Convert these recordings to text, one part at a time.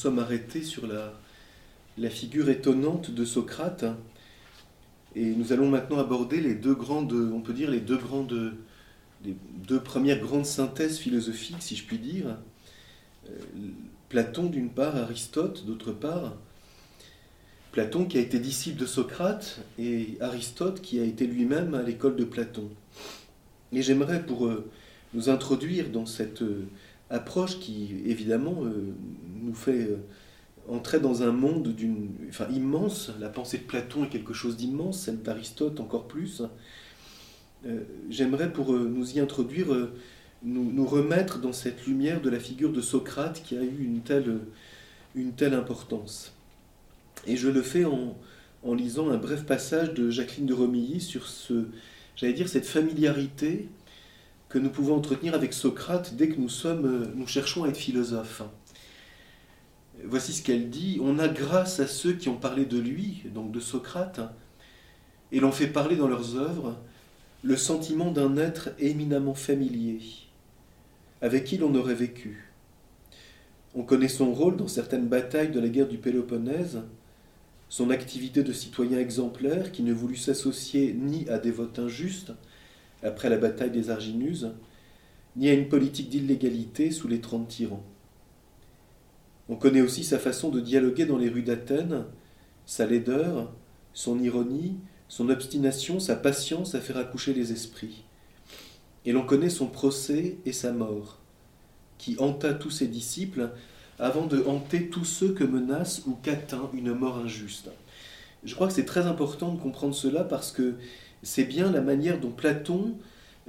Sommes arrêtés sur la, la figure étonnante de Socrate. Et nous allons maintenant aborder les deux grandes, on peut dire les deux grandes, les deux premières grandes synthèses philosophiques, si je puis dire. Euh, Platon d'une part, Aristote d'autre part. Platon qui a été disciple de Socrate et Aristote qui a été lui-même à l'école de Platon. Et j'aimerais pour euh, nous introduire dans cette euh, approche qui évidemment nous fait entrer dans un monde enfin, immense. La pensée de Platon est quelque chose d'immense, celle d'Aristote encore plus. J'aimerais pour nous y introduire nous, remettre dans cette lumière de la figure de Socrate qui a eu une telle, une telle importance. Et je le fais en, en, lisant un bref passage de Jacqueline de Romilly sur ce, j'allais dire, cette familiarité que nous pouvons entretenir avec Socrate dès que nous, sommes, nous cherchons à être philosophes. Voici ce qu'elle dit. On a grâce à ceux qui ont parlé de lui, donc de Socrate, et l'ont fait parler dans leurs œuvres, le sentiment d'un être éminemment familier, avec qui l'on aurait vécu. On connaît son rôle dans certaines batailles de la guerre du Péloponnèse, son activité de citoyen exemplaire qui ne voulut s'associer ni à des votes injustes après la bataille des Arginuses, ni à une politique d'illégalité sous les trente tyrans. On connaît aussi sa façon de dialoguer dans les rues d'Athènes, sa laideur, son ironie, son obstination, sa patience à faire accoucher les esprits. Et l'on connaît son procès et sa mort, qui hanta tous ses disciples avant de hanter tous ceux que menace ou qu'atteint une mort injuste. Je crois que c'est très important de comprendre cela parce que c'est bien la manière dont Platon,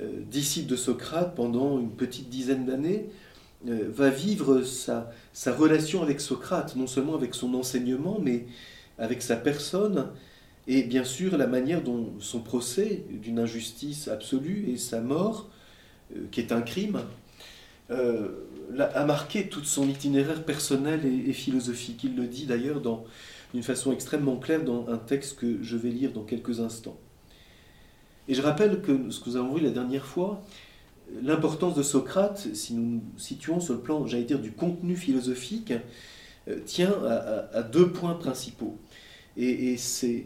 euh, disciple de Socrate pendant une petite dizaine d'années, euh, va vivre sa, relation avec Socrate, non seulement avec son enseignement, mais avec sa personne, et bien sûr la manière dont son procès d'une injustice absolue et sa mort, euh, qui est un crime, a marqué tout son itinéraire personnel et philosophique. Il le dit d'ailleurs d'une façon extrêmement claire dans un texte que je vais lire dans quelques instants. Et je rappelle que ce que nous avons vu la dernière fois, l'importance de Socrate, si nous nous situons sur le plan, j'allais dire, du contenu philosophique, euh, tient à, deux points principaux. Et, c'est,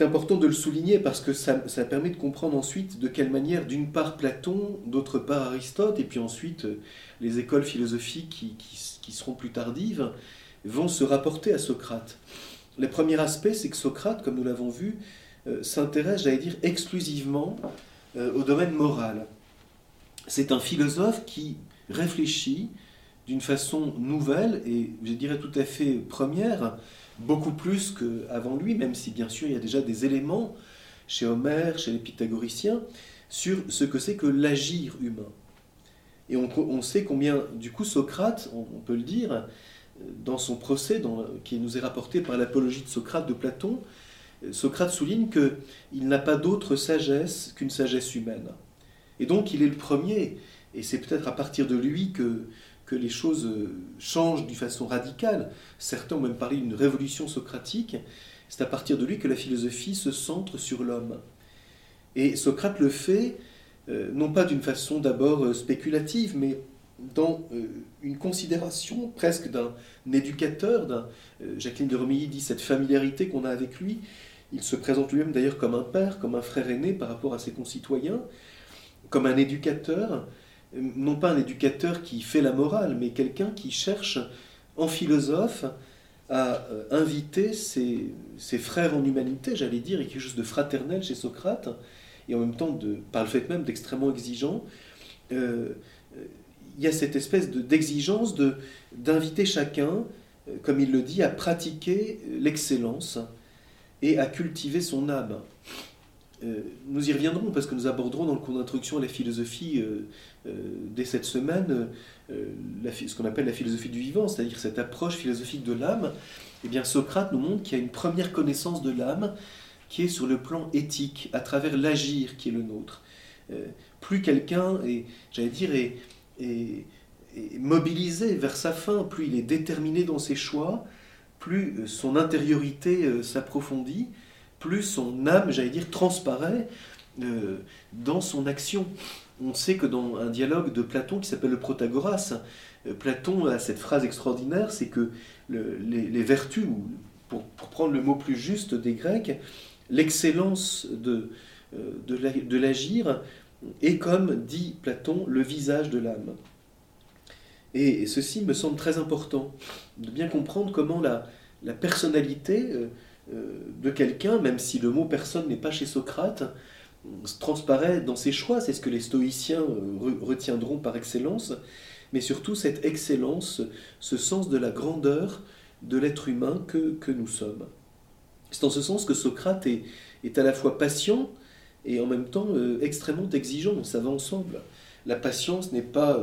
important de le souligner parce que ça, permet de comprendre ensuite de quelle manière, d'une part Platon, d'autre part Aristote, et puis ensuite euh, les écoles philosophiques qui, qui, seront plus tardives, vont se rapporter à Socrate. Le premier aspect, c'est que Socrate, comme nous l'avons vu, s'intéresse, j'allais dire, exclusivement euh, au domaine moral c'est un philosophe qui réfléchit d'une façon nouvelle et je dirais tout à fait première, beaucoup plus qu'avant lui, même si bien sûr il y a déjà des éléments chez Homère, chez les pythagoriciens, sur ce que c'est que l'agir humain. Et on, sait combien, du coup, Socrate, on, peut le dire, dans son procès qui nous est rapporté par l'apologie de Socrate de Platon, Socrate souligne qu'il n'a pas d'autre sagesse qu'une sagesse humaine. Et donc il est le premier, et c'est peut-être à partir de lui que, que les choses changent d'une façon radicale. Certains ont même parlé d'une révolution socratique. C'est à partir de lui que la philosophie se centre sur l'homme. Et Socrate le fait, euh, non pas d'une façon d'abord euh, spéculative, mais dans euh, une considération presque d'un éducateur. D'un, Jacqueline de Romilly dit cette familiarité qu'on a avec lui. Il se présente lui-même d'ailleurs comme un père, comme un frère aîné par rapport à ses concitoyens comme un éducateur, non pas un éducateur qui fait la morale, mais quelqu'un qui cherche en philosophe à euh, inviter ses, frères en humanité, j'allais dire, et quelque chose de fraternel chez Socrate, et en même temps, par le fait même d'extrêmement exigeant, euh, il y a cette espèce d'exigence de, d'inviter chacun, euh, comme il le dit, à pratiquer l'excellence et à cultiver son âme. nous y reviendrons parce que nous aborderons dans le cours d'introduction à la philosophie dès cette semaine ce qu'on appelle la philosophie du vivant, c'est-à-dire cette approche philosophique de l'âme. Eh bien, Socrate nous montre qu'il y a une première connaissance de l'âme qui est sur le plan éthique, à travers l'agir qui est le nôtre. plus quelqu'un est, j'allais dire, est, mobilisé vers sa fin, plus il est déterminé dans ses choix, plus euh, son intériorité euh, s'approfondit, plus son âme, j'allais dire, transparaît euh, dans son action. On sait que dans un dialogue de Platon qui s'appelle le Protagoras, Platon a cette phrase extraordinaire, c'est que les, vertus, ou pour, prendre le mot plus juste des Grecs, l'excellence de l'agir est comme, dit Platon, le visage de l'âme. Et ceci me semble très important, de bien comprendre comment la, la personnalité euh, euh, de quelqu'un, même si le mot personne n'est pas chez Socrate, transparaît dans ses choix, c'est ce que les stoïciens euh, retiendront par excellence, mais surtout cette excellence, ce sens de la grandeur de l'être humain que, que, nous sommes. C'est en ce sens que Socrate est, est, à la fois patient et en même temps extrêmement exigeant, ça va ensemble. La patience n'est pas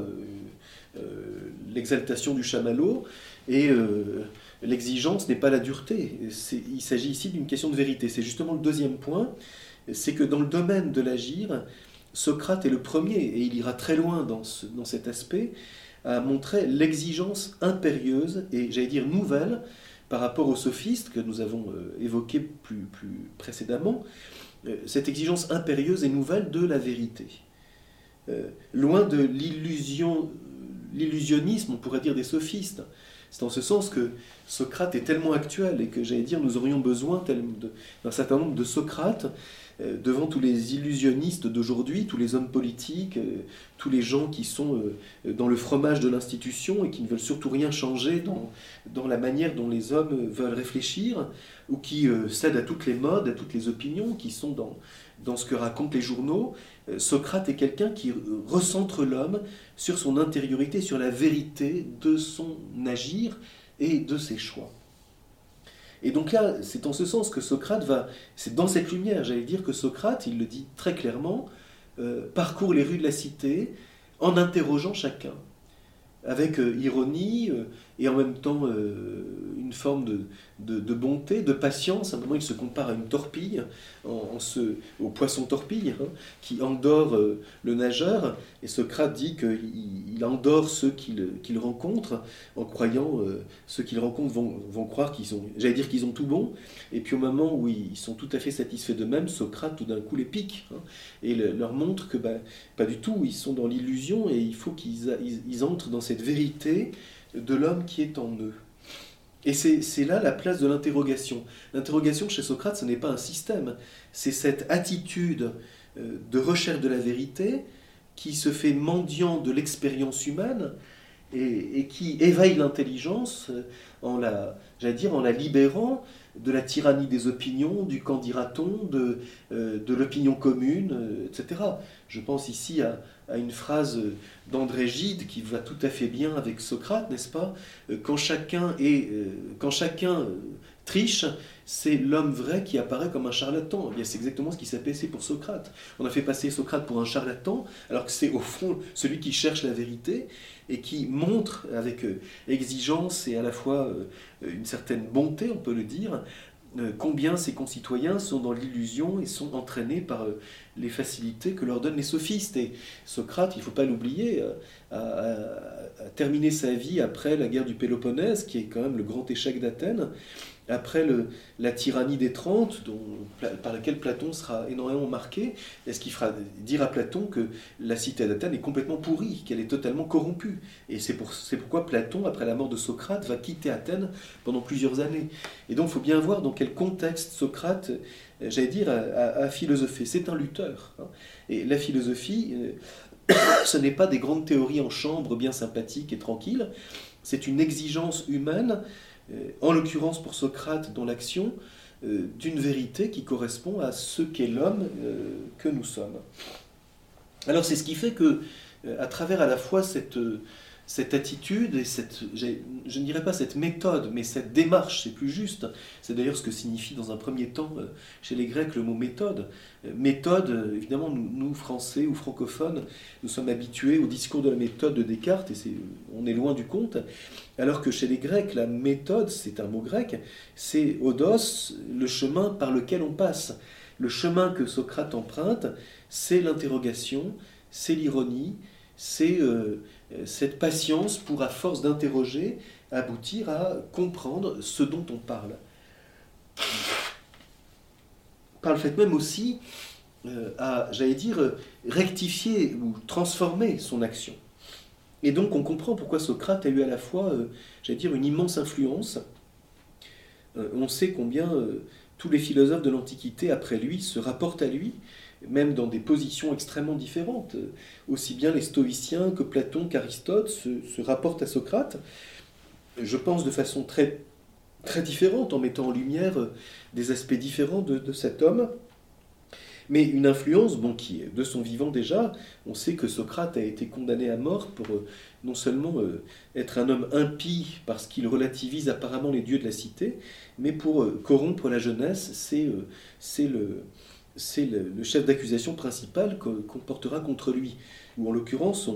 l'exaltation du chamallow, et euh, l'exigence n'est pas la dureté. Il s'agit ici d'une question de vérité. C'est justement le deuxième point, c'est que dans le domaine de l'agir, Socrate est le premier, et il ira très loin dans, cet aspect, à montrer l'exigence impérieuse et, j'allais dire, nouvelle par rapport aux sophistes que nous avons euh, évoqués plus, précédemment, euh, cette exigence impérieuse et nouvelle de la vérité. loin de l'illusion l'illusionnisme, on pourrait dire, des sophistes. C'est en ce sens que Socrate est tellement actuel et que, j'allais dire, nous aurions besoin d'un certain nombre de Socrates euh, devant tous les illusionnistes d'aujourd'hui, tous les hommes politiques, euh, tous les gens qui sont euh, dans le fromage de l'institution et qui ne veulent surtout rien changer dans, dans la manière dont les hommes veulent réfléchir, ou qui cèdent à toutes les modes, à toutes les opinions, qui sont dans, dans ce que racontent les journaux. Socrate est quelqu'un qui recentre l'homme sur son intériorité, sur la vérité de son agir et de ses choix. Et donc là, c'est en ce sens que Socrate va, c'est dans cette lumière, j'allais dire que Socrate, il le dit très clairement, euh, parcourt les rues de la cité en interrogeant chacun, avec euh, ironie euh, et en même temps une forme de, de, bonté, de patience. À un moment, il se compare à une torpille, au poisson torpille, hein, qui endort euh, le nageur. Et Socrate dit qu'il endort ceux qu'il rencontre, en croyant, euh, ceux qu'il rencontre vont, vont croire qu'ils ont, j'allais dire qu'ils ont tout bon. Et puis au moment où ils sont tout à fait satisfaits d'eux-mêmes, Socrate tout d'un coup les pique hein, et leur montre que ben, pas du tout, ils sont dans l'illusion et il faut qu'ils ils entrent dans cette vérité de l'homme qui est en eux. Et c'est là la place de l'interrogation. L'interrogation chez Socrate, ce n'est pas un système, c'est cette attitude euh, de recherche de la vérité qui se fait mendiant de l'expérience humaine et, qui éveille l'intelligence en la, dire, en la libérant de la tyrannie des opinions, du qu'en dira-t-on, de, euh, de l'opinion commune, euh, etc. Je pense ici à, à une phrase d'André Gide qui va tout à fait bien avec Socrate, n'est-ce pas? Euh, Quand chacun, est, quand chacun triche, c'est l'homme vrai qui apparaît comme un charlatan. Eh c'est exactement ce qui s'est passé pour Socrate. On a fait passer Socrate pour un charlatan, alors que c'est au fond celui qui cherche la vérité et qui montre avec exigence et à la fois une certaine bonté, on peut le dire, euh, combien ses concitoyens sont dans l'illusion et sont entraînés par euh, les facilités que leur donnent les sophistes. Et Socrate, il ne faut pas l'oublier, euh, a, terminé sa vie après la guerre du Péloponnèse, qui est quand même le grand échec d'Athènes, après la tyrannie des Trente, par laquelle Platon sera énormément marqué, est-ce qu'il fera dire à Platon que la cité d'Athènes est complètement pourrie, qu'elle est totalement corrompue? Et c'est pour, pourquoi Platon, après la mort de Socrate, va quitter Athènes pendant plusieurs années. Et donc il faut bien voir dans quel contexte Socrate, euh, j'allais dire, a, philosophé. C'est un lutteur. Hein. Et la philosophie, euh, ce n'est pas des grandes théories en chambre bien sympathiques et tranquilles, c'est une exigence humaine en l'occurrence pour Socrate dans l'action, euh, d'une vérité qui correspond à ce qu'est l'homme euh, que nous sommes. Alors c'est ce qui fait que, à travers à la fois cette, cette attitude et cette, je ne dirais pas cette méthode, mais cette démarche, c'est plus juste. C'est d'ailleurs ce que signifie dans un premier temps euh, chez les Grecs le mot méthode. Euh, méthode, euh, évidemment, nous, Français ou francophones, nous sommes habitués au discours de la méthode de Descartes et on est loin du compte. Alors que chez les Grecs, la méthode, c'est un mot grec, c'est odos, le chemin par lequel on passe. Le chemin que Socrate emprunte, c'est l'interrogation, c'est l'ironie, c'est cette patience pour, à force d'interroger, aboutir à comprendre ce dont on parle. Par le fait même aussi euh, à, j'allais dire, rectifier ou transformer son action. Et donc on comprend pourquoi Socrate a eu à la fois, euh, j'allais dire, une immense influence. on sait combien tous les philosophes de l'Antiquité après lui se rapportent à lui, même dans des positions extrêmement différentes. Aussi bien les stoïciens que Platon qu'Aristote se, rapportent à Socrate, je pense de façon très, très différente, en mettant en lumière des aspects différents de, cet homme. Mais une influence, bon, qui de son vivant déjà, on sait que Socrate a été condamné à mort pour euh, non seulement euh, être un homme impie parce qu'il relativise apparemment les dieux de la cité, mais pour euh, corrompre la jeunesse, c'est le, c'est le, chef d'accusation principal qu'on portera contre lui, ou en l'occurrence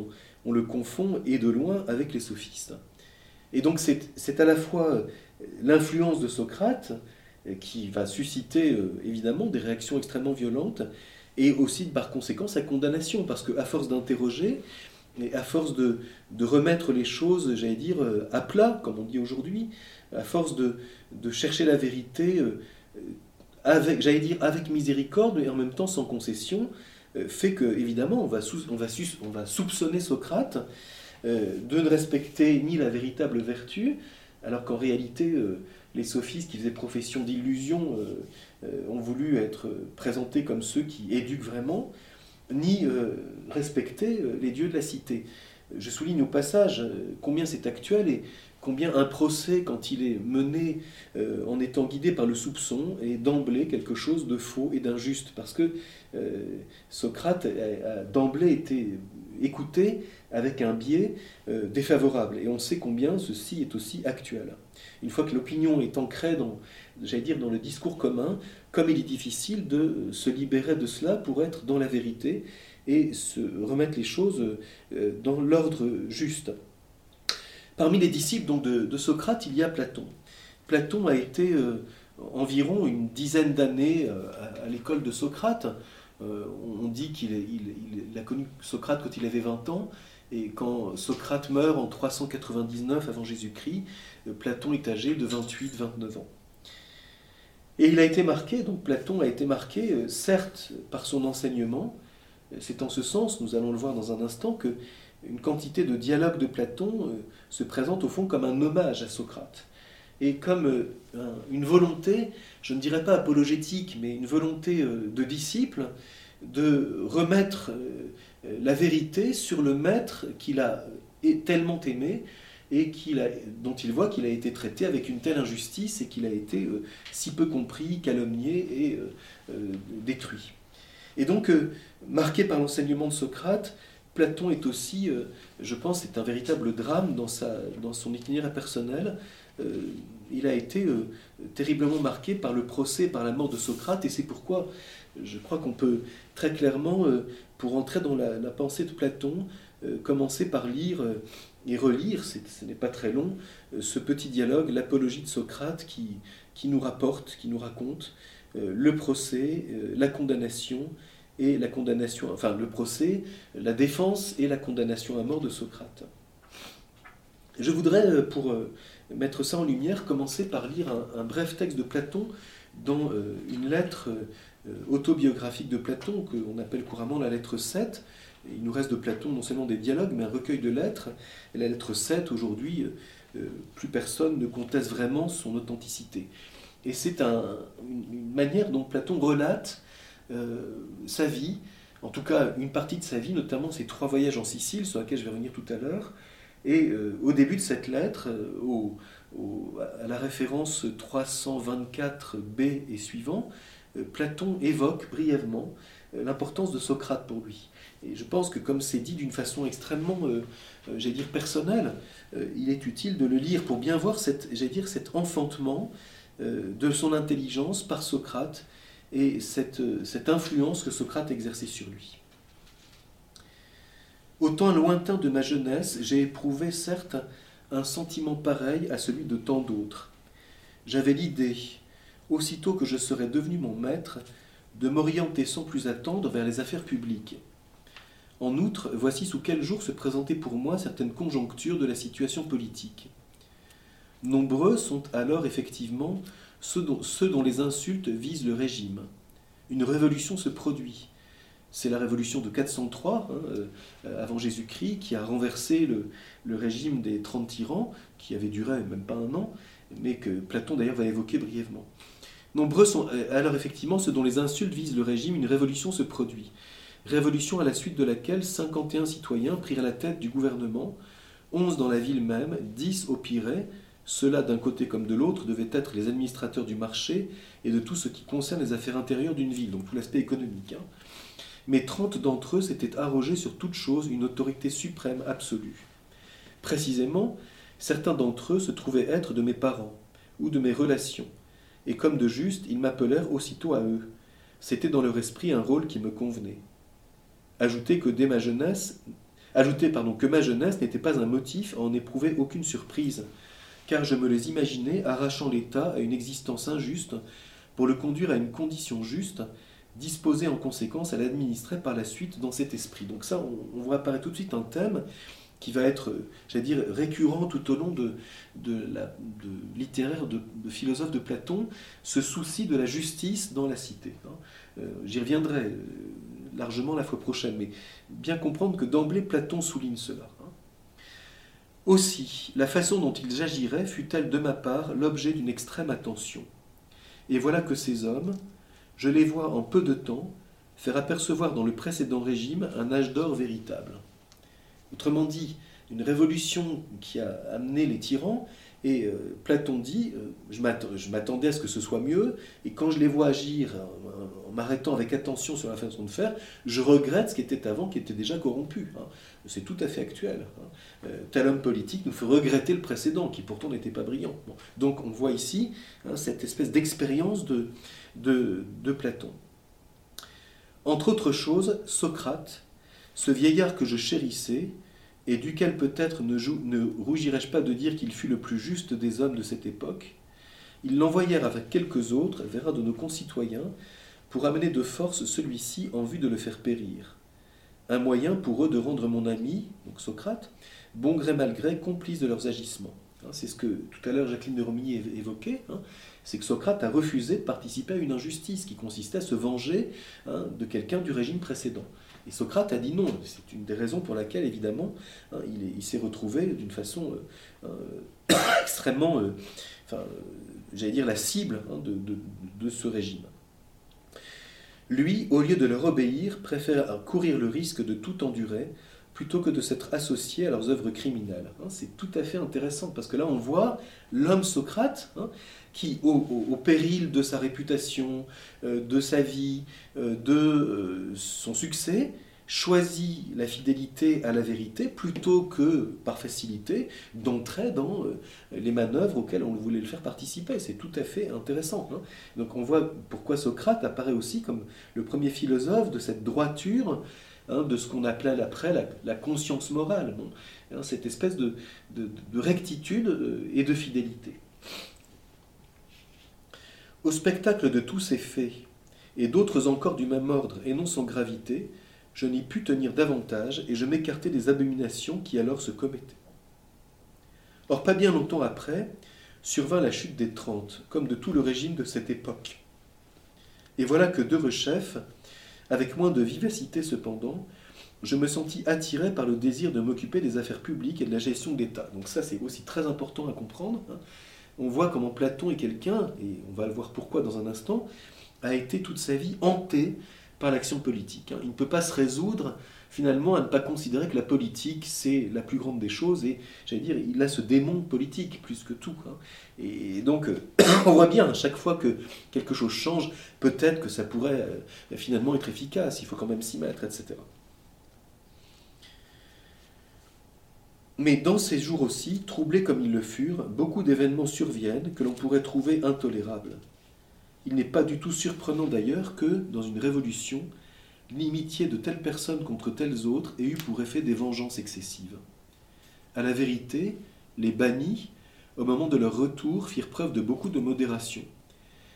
on, le confond et de loin avec les sophistes. Et donc c'est à la fois euh, l'influence de Socrate euh, qui va susciter euh, évidemment des réactions extrêmement violentes, et aussi par conséquent sa condamnation, parce qu'à force d'interroger, et à force de, remettre les choses, j'allais dire, à plat, comme on dit aujourd'hui, à force de, de chercher la vérité avec, j'allais dire, avec miséricorde, et en même temps sans concession, euh, fait que, évidemment, on va, on va, on va soupçonner Socrate euh, de ne respecter ni la véritable vertu, alors qu'en réalité, euh, les sophistes qui faisaient profession d'illusion ont voulu être présentés comme ceux qui éduquent vraiment, ni respecter les dieux de la cité. Je souligne au passage combien c'est actuel et combien un procès, quand il est mené euh, en étant guidé par le soupçon, est d'emblée quelque chose de faux et d'injuste, parce que euh, Socrate a, d'emblée été écouté avec un biais euh, défavorable, et on sait combien ceci est aussi actuel. Une fois que l'opinion est ancrée dans, j'allais dire, dans le discours commun, comme il est difficile de se libérer de cela pour être dans la vérité et se remettre les choses dans l'ordre juste. Parmi les disciples de, Socrate, il y a Platon. Platon a été euh, environ une dizaine d'années euh, à, l'école de Socrate. Euh, on dit qu'il a connu Socrate quand il avait 20 ans, et quand Socrate meurt en 399 avant Jésus-Christ, Platon est âgé de 28-29 ans. Et il a été marqué, donc Platon a été marqué, certes, par son enseignement, c'est en ce sens, nous allons le voir dans un instant, que une quantité de dialogues de Platon euh, se présente au fond comme un hommage à Socrate et comme euh, une volonté, je ne dirais pas apologétique, mais une volonté euh, de disciple de remettre la vérité sur le maître qu'il a tellement aimé et dont il voit qu'il a été traité avec une telle injustice et qu'il a été si peu compris, calomnié et détruit. Et donc, marqué par l'enseignement de Socrate, Platon est aussi, euh, je pense, un véritable drame dans, son itinéraire personnel. Euh, il a été euh, terriblement marqué par le procès, par la mort de Socrate, et c'est pourquoi je crois qu'on peut très clairement, pour entrer dans la, pensée de Platon, commencer par lire et relire, ce n'est pas très long, ce petit dialogue, l'apologie de Socrate, qui nous rapporte, qui nous raconte le procès, la condamnation, et la condamnation, enfin le procès, la défense et la condamnation à mort de Socrate. Je voudrais, euh, pour euh, mettre ça en lumière, commencer par lire un, bref texte de Platon dans euh, une lettre autobiographique de Platon, qu'on appelle couramment la lettre 7. Il nous reste de Platon non seulement des dialogues, mais un recueil de lettres. Et la lettre 7, aujourd'hui, plus personne ne conteste vraiment son authenticité. Et c'est une manière dont Platon relate euh, sa vie, en tout cas une partie de sa vie, notamment ses trois voyages en Sicile, sur lesquels je vais revenir tout à l'heure. Et euh, au début de cette lettre, euh, à la référence 324b et suivant, Platon évoque brièvement l'importance de Socrate pour lui. Et je pense que comme c'est dit d'une façon extrêmement, j'allais dire, personnelle, il est utile de le lire pour bien voir cette, dire, cet enfantement de son intelligence par Socrate et cette, influence que Socrate exerçait sur lui. Au temps lointain de ma jeunesse, j'ai éprouvé certes un sentiment pareil à celui de tant d'autres. J'avais l'idée, aussitôt que je serais devenu mon maître, de m'orienter sans plus attendre vers les affaires publiques. En outre, voici sous quel jour se présentaient pour moi certaines conjonctures de la situation politique. Nombreux sont alors effectivement ceux dont, les insultes visent le régime. Une révolution se produit. C'est la révolution de 403 hein, euh, avant Jésus-Christ qui a renversé le, régime des 30 tyrans, qui avait duré même pas un an, mais que Platon d'ailleurs va évoquer brièvement. Nombreux sont euh, alors effectivement ceux dont les insultes visent le régime, une révolution se produit. Révolution à la suite de laquelle 51 citoyens prirent la tête du gouvernement, 11 dans la ville même, 10 au Pirée, ceux-là d'un côté comme de l'autre devaient être les administrateurs du marché et de tout ce qui concerne les affaires intérieures d'une ville, donc tout l'aspect économique. Hein mais trente d'entre eux s'étaient arrogés sur toute chose une autorité suprême absolue. Précisément, certains d'entre eux se trouvaient être de mes parents ou de mes relations, et comme de juste, ils m'appelèrent aussitôt à eux. C'était dans leur esprit un rôle qui me convenait. Ajoutez que dès ma jeunesse, ajoutez pardon que ma jeunesse n'était pas un motif à en éprouver aucune surprise, car je me les imaginais arrachant l'État à une existence injuste pour le conduire à une condition juste disposer en conséquence à l'administrer par la suite dans cet esprit. Donc ça, on, voit apparaître tout de suite un thème qui va être, j'allais dire, récurrent tout au long de, la littéraire, de, philosophe de Platon, ce souci de la justice dans la cité. Hein. Euh, j'y reviendrai euh, largement la fois prochaine, mais bien comprendre que d'emblée Platon souligne cela. Aussi, la façon dont ils agiraient fut-elle de ma part l'objet d'une extrême attention. Et voilà que ces hommes, je les vois en peu de temps faire apercevoir dans le précédent régime un âge d'or véritable. Autrement dit, une révolution qui a amené les tyrans, et euh, Platon dit, euh, je m'attendais à ce que ce soit mieux, et quand je les vois agir en, m'arrêtant avec attention sur la façon de faire, je regrette ce qui était avant, qui était déjà corrompu. Hein. C'est tout à fait actuel. Hein. Euh, tel homme politique nous fait regretter le précédent, qui pourtant n'était pas brillant. Donc on voit ici hein, cette espèce d'expérience de, de, Platon. Entre autres choses, Socrate, ce vieillard que je chérissais, et duquel peut-être ne, ne rougirais-je pas de dire qu'il fut le plus juste des hommes de cette époque, ils l'envoyèrent avec quelques autres vers un de nos concitoyens pour amener de force celui-ci en vue de le faire périr. Un moyen pour eux de rendre mon ami, donc Socrate, bon gré mal gré, complice de leurs agissements. Hein, c'est ce que tout à l'heure Jacqueline de Romilly évoquait. Hein c'est que Socrate a refusé de participer à une injustice qui consistait à se venger hein, de quelqu'un du régime précédent. Et Socrate a dit non. C'est une des raisons pour laquelle, évidemment, hein, il, s'est retrouvé d'une façon euh, euh, extrêmement, euh, j'allais dire, la cible hein, de, ce régime. Lui, au lieu de leur obéir, préfère courir le risque de tout endurer plutôt que de s'être associé à leurs œuvres criminelles. C'est tout à fait intéressant parce que là on voit l'homme Socrate qui, au, péril de sa réputation, euh, de sa vie, euh, de euh, son succès, choisit la fidélité à la vérité plutôt que, par facilité, d'entrer dans les manœuvres auxquelles on voulait le faire participer. C'est tout à fait intéressant. Hein. Donc on voit pourquoi Socrate apparaît aussi comme le premier philosophe de cette droiture, hein, de ce qu'on appelait après la, conscience morale, hein, cette espèce de rectitude et de fidélité. Au spectacle de tous ces faits, et d'autres encore du même ordre et non sans gravité, je n'y pus tenir davantage, et je m'écartai des abominations qui alors se commettaient. Or, pas bien longtemps après, survint la chute des Trente, comme de tout le régime de cette époque. Et voilà que deux chefs, avec moins de vivacité cependant, je me sentis attiré par le désir de m'occuper des affaires publiques et de la gestion d'État. Donc ça, c'est aussi très important à comprendre. Hein on voit comment Platon est quelqu'un, et on va le voir pourquoi dans un instant, a été toute sa vie hanté par l'action politique. Hein. Il ne peut pas se résoudre finalement à ne pas considérer que la politique c'est la plus grande des choses et j'allais dire il a ce démon politique plus que tout. Hein. Et donc on voit bien à chaque fois que quelque chose change, peut-être que ça pourrait euh, finalement être efficace, il faut quand même s'y mettre, etc. Mais dans ces jours aussi, troublés comme ils le furent, beaucoup d'événements surviennent que l'on pourrait trouver intolérables. Il n'est pas du tout surprenant d'ailleurs que, dans une révolution, l'inimitié de telles personnes contre telles autres ait eu pour effet des vengeances excessives. À la vérité, les bannis, au moment de leur retour, firent preuve de beaucoup de modération.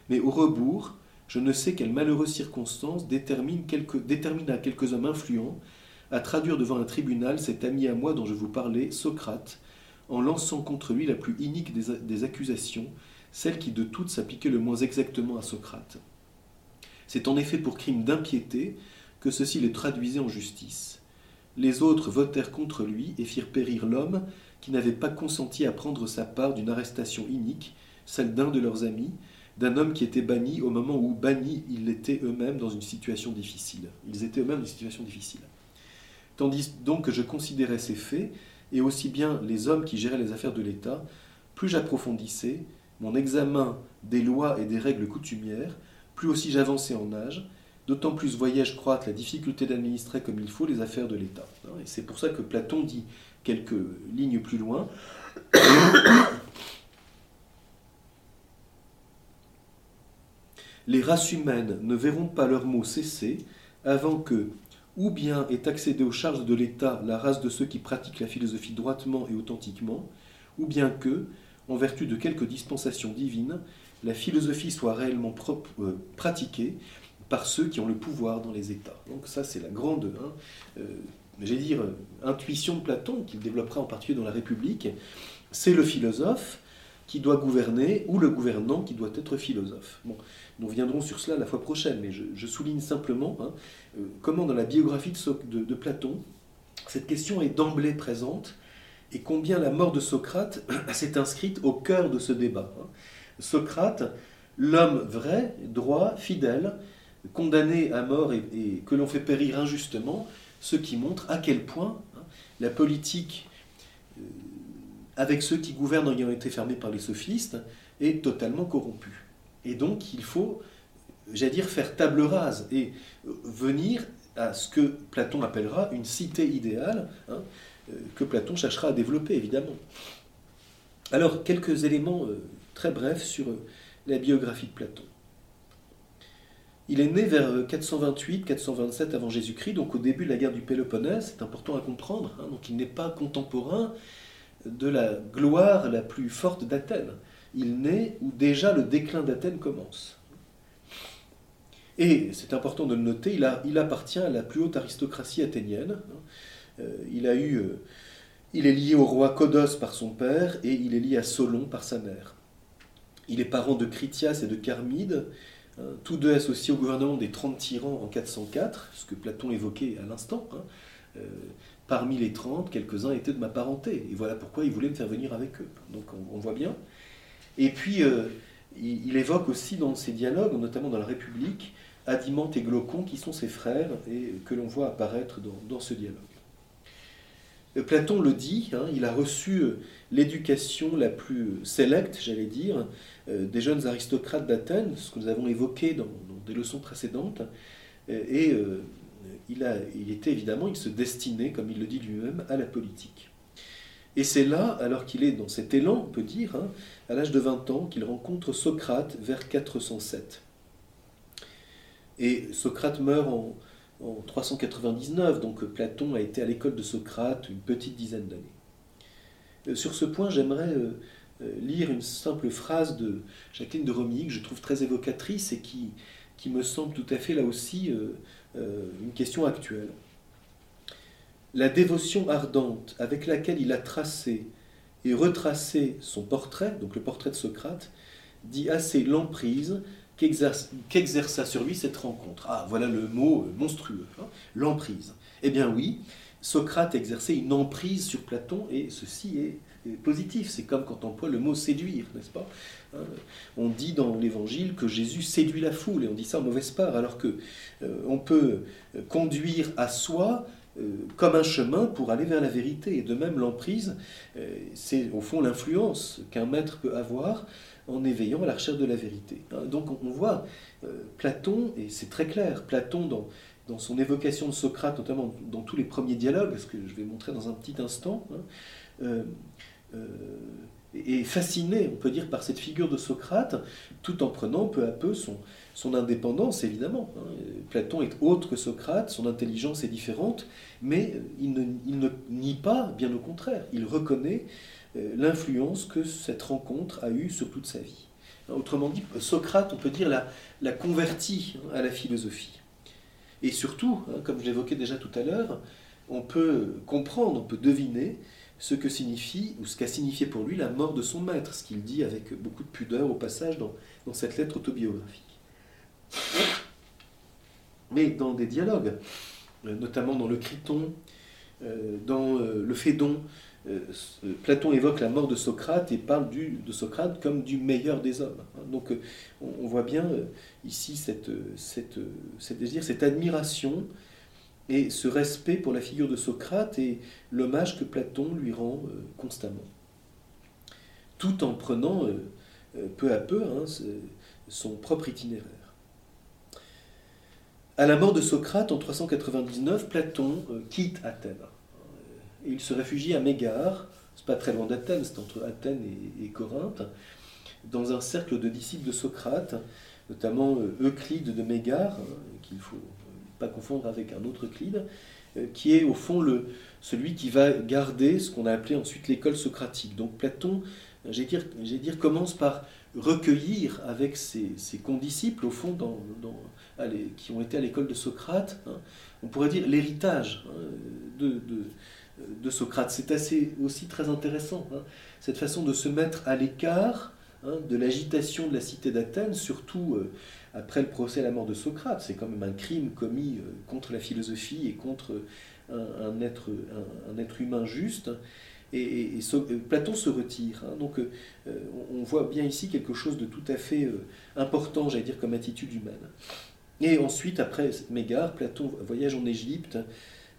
Mais au rebours, je ne sais quelle malheureuse circonstance détermina quelques hommes influents à traduire devant un tribunal cet ami à moi dont je vous parlais, Socrate, en lançant contre lui la plus inique des, des accusations, celle qui de toutes s'appliquait le moins exactement à Socrate. C'est en effet pour crime d'impiété que ceci les traduisait en justice. Les autres votèrent contre lui et firent périr l'homme qui n'avait pas consenti à prendre sa part d'une arrestation inique, celle d'un de leurs amis, d'un homme qui était banni au moment où bannis ils étaient eux-mêmes dans une situation difficile. Ils étaient eux-mêmes dans une situation difficile. Tandis donc que je considérais ces faits, et aussi bien les hommes qui géraient les affaires de l'État, plus j'approfondissais mon examen des lois et des règles coutumières, plus aussi j'avançais en âge, d'autant plus voyais-je croître la difficulté d'administrer comme il faut les affaires de l'État. Et c'est pour ça que Platon dit quelques lignes plus loin. Les races humaines ne verront pas leurs mots cesser avant que, ou bien est accédé aux charges de l'État la race de ceux qui pratiquent la philosophie droitement et authentiquement, ou bien que, en vertu de quelque dispensation divine, la philosophie soit réellement euh, pratiquée par ceux qui ont le pouvoir dans les États. Donc ça, c'est la grande, hein, euh, dire, euh, intuition de Platon, qu'il développera en particulier dans la République. C'est le philosophe qui doit gouverner ou le gouvernant qui doit être philosophe. Bon, nous reviendrons sur cela la fois prochaine, mais je, souligne simplement hein, comment dans la biographie de, de Platon, cette question est d'emblée présente et combien la mort de Socrate s'est inscrite au cœur de ce débat. Hein. Socrate, l'homme vrai, droit, fidèle, condamné à mort et, que l'on fait périr injustement, ce qui montre à quel point hein, la politique, euh, avec ceux qui gouvernent ayant été fermés par les sophistes, est totalement corrompue. Et donc il faut, j'allais dire, faire table rase et venir à ce que Platon appellera une cité idéale, hein, euh, que Platon cherchera à développer, évidemment. Alors, quelques éléments euh, très brefs sur euh, la biographie de Platon. Il est né vers 428-427 avant Jésus-Christ, donc au début de la guerre du Péloponnèse, c'est important à comprendre. Hein. donc il n'est pas contemporain de la gloire la plus forte d'Athènes. Il naît où déjà le déclin d'Athènes commence. Et c'est important de le noter, il, appartient à la plus haute aristocratie athénienne. Hein. Euh, euh, il est lié au roi Codos par son père et il est lié à Solon par sa mère. Il est parent de Critias et de Charmide, hein, tous deux associés au gouvernement des 30 tyrans en 404, ce que Platon évoquait à l'instant. Hein. Euh, parmi les 30, quelques-uns étaient de ma parenté, et voilà pourquoi il voulait me faire venir avec eux. Donc on, voit bien. Et puis, il, évoque aussi dans ses dialogues, notamment dans la République, Adimante et Glaucon, qui sont ses frères, et que l'on voit apparaître dans ce dialogue. Platon le dit, hein, il a reçu euh, l'éducation la plus sélecte, j'allais dire, euh, des jeunes aristocrates d'Athènes, ce que nous avons évoqué dans, des leçons précédentes, euh, et il, était évidemment, il se destinait, comme il le dit lui-même, à la politique. Et c'est là, alors qu'il est dans cet élan, on peut dire, hein, à l'âge de 20 ans, qu'il rencontre Socrate vers 407. Et Socrate meurt en, en 399, donc Platon a été à l'école de Socrate une petite dizaine d'années. Euh, sur ce point, j'aimerais euh, euh, lire une simple phrase de Jacqueline de Romilly que je trouve très évocatrice et qui, qui me semble tout à fait là aussi une question actuelle. La dévotion ardente avec laquelle il a tracé et retracé son portrait, donc le portrait de Socrate, dit assez l'emprise qu'exerça sur lui cette rencontre. Ah, voilà le mot euh, monstrueux, hein, l'emprise. Eh bien oui, Socrate exerçait une emprise sur Platon et ceci est, positif. C'est comme quand on emploie le mot séduire, n'est-ce pas hein, On dit dans l'Évangile que Jésus séduit la foule et on dit ça en mauvaise part, alors que euh, on peut conduire à soi comme un chemin pour aller vers la vérité. Et de même, l'emprise, c'est au fond l'influence qu'un maître peut avoir en éveillant à la recherche de la vérité. Hein, donc on voit Platon, et c'est très clair, Platon dans, dans son évocation de Socrate, notamment dans tous les premiers dialogues, ce que je vais montrer dans un petit instant, hein, est fasciné, on peut dire, par cette figure de Socrate, tout en prenant peu à peu son, son indépendance, évidemment. Hein. Platon est autre que Socrate, son intelligence est différente, mais il ne, nie pas, bien au contraire, il reconnaît euh, l'influence que cette rencontre a eue sur toute sa vie. Autrement dit, Socrate, on peut dire, l'a, la converti à la philosophie. Et surtout, hein, comme je l'évoquais déjà tout à l'heure, on peut comprendre, on peut deviner ce que signifie, ou ce qu'a signifié pour lui la mort de son maître, ce qu'il dit avec beaucoup de pudeur au passage dans cette lettre autobiographique. Mais dans des dialogues, euh, notamment dans le Criton, euh, dans euh, le Phédon, Platon évoque la mort de Socrate et parle de Socrate comme du meilleur des hommes. Donc on, voit bien ici cette, cette, cette admiration et ce respect pour la figure de Socrate et l'hommage que Platon lui rend constamment. Tout en prenant peu à peu hein, son propre itinéraire. À la mort de Socrate en 399, Platon euh, quitte Athènes. Euh, il se réfugie à Mégare, c'est pas très loin d'Athènes, c'est entre Athènes et, Corinthe, dans un cercle de disciples de Socrate, notamment euh, Euclide de Mégare, hein, qu'il ne faut pas confondre avec un autre Euclide, qui est au fond celui qui va garder ce qu'on a appelé ensuite l'école socratique. Donc Platon, j'ai dire, dire, commence par recueillir avec ses, condisciples, au fond, dans, qui ont été à l'école de Socrate, hein, on pourrait dire l'héritage hein, de, Socrate. C'est assez aussi très intéressant, hein, cette façon de se mettre à l'écart de l'agitation de la cité d'Athènes, surtout euh, après le procès à la mort de Socrate. C'est quand même un crime commis euh, contre la philosophie et contre un, être, un, être humain juste. Et, Platon se retire. donc euh, on voit bien ici quelque chose de tout à fait important, j'allais dire, comme attitude humaine. Et ensuite, après Mégare, Platon voyage en Égypte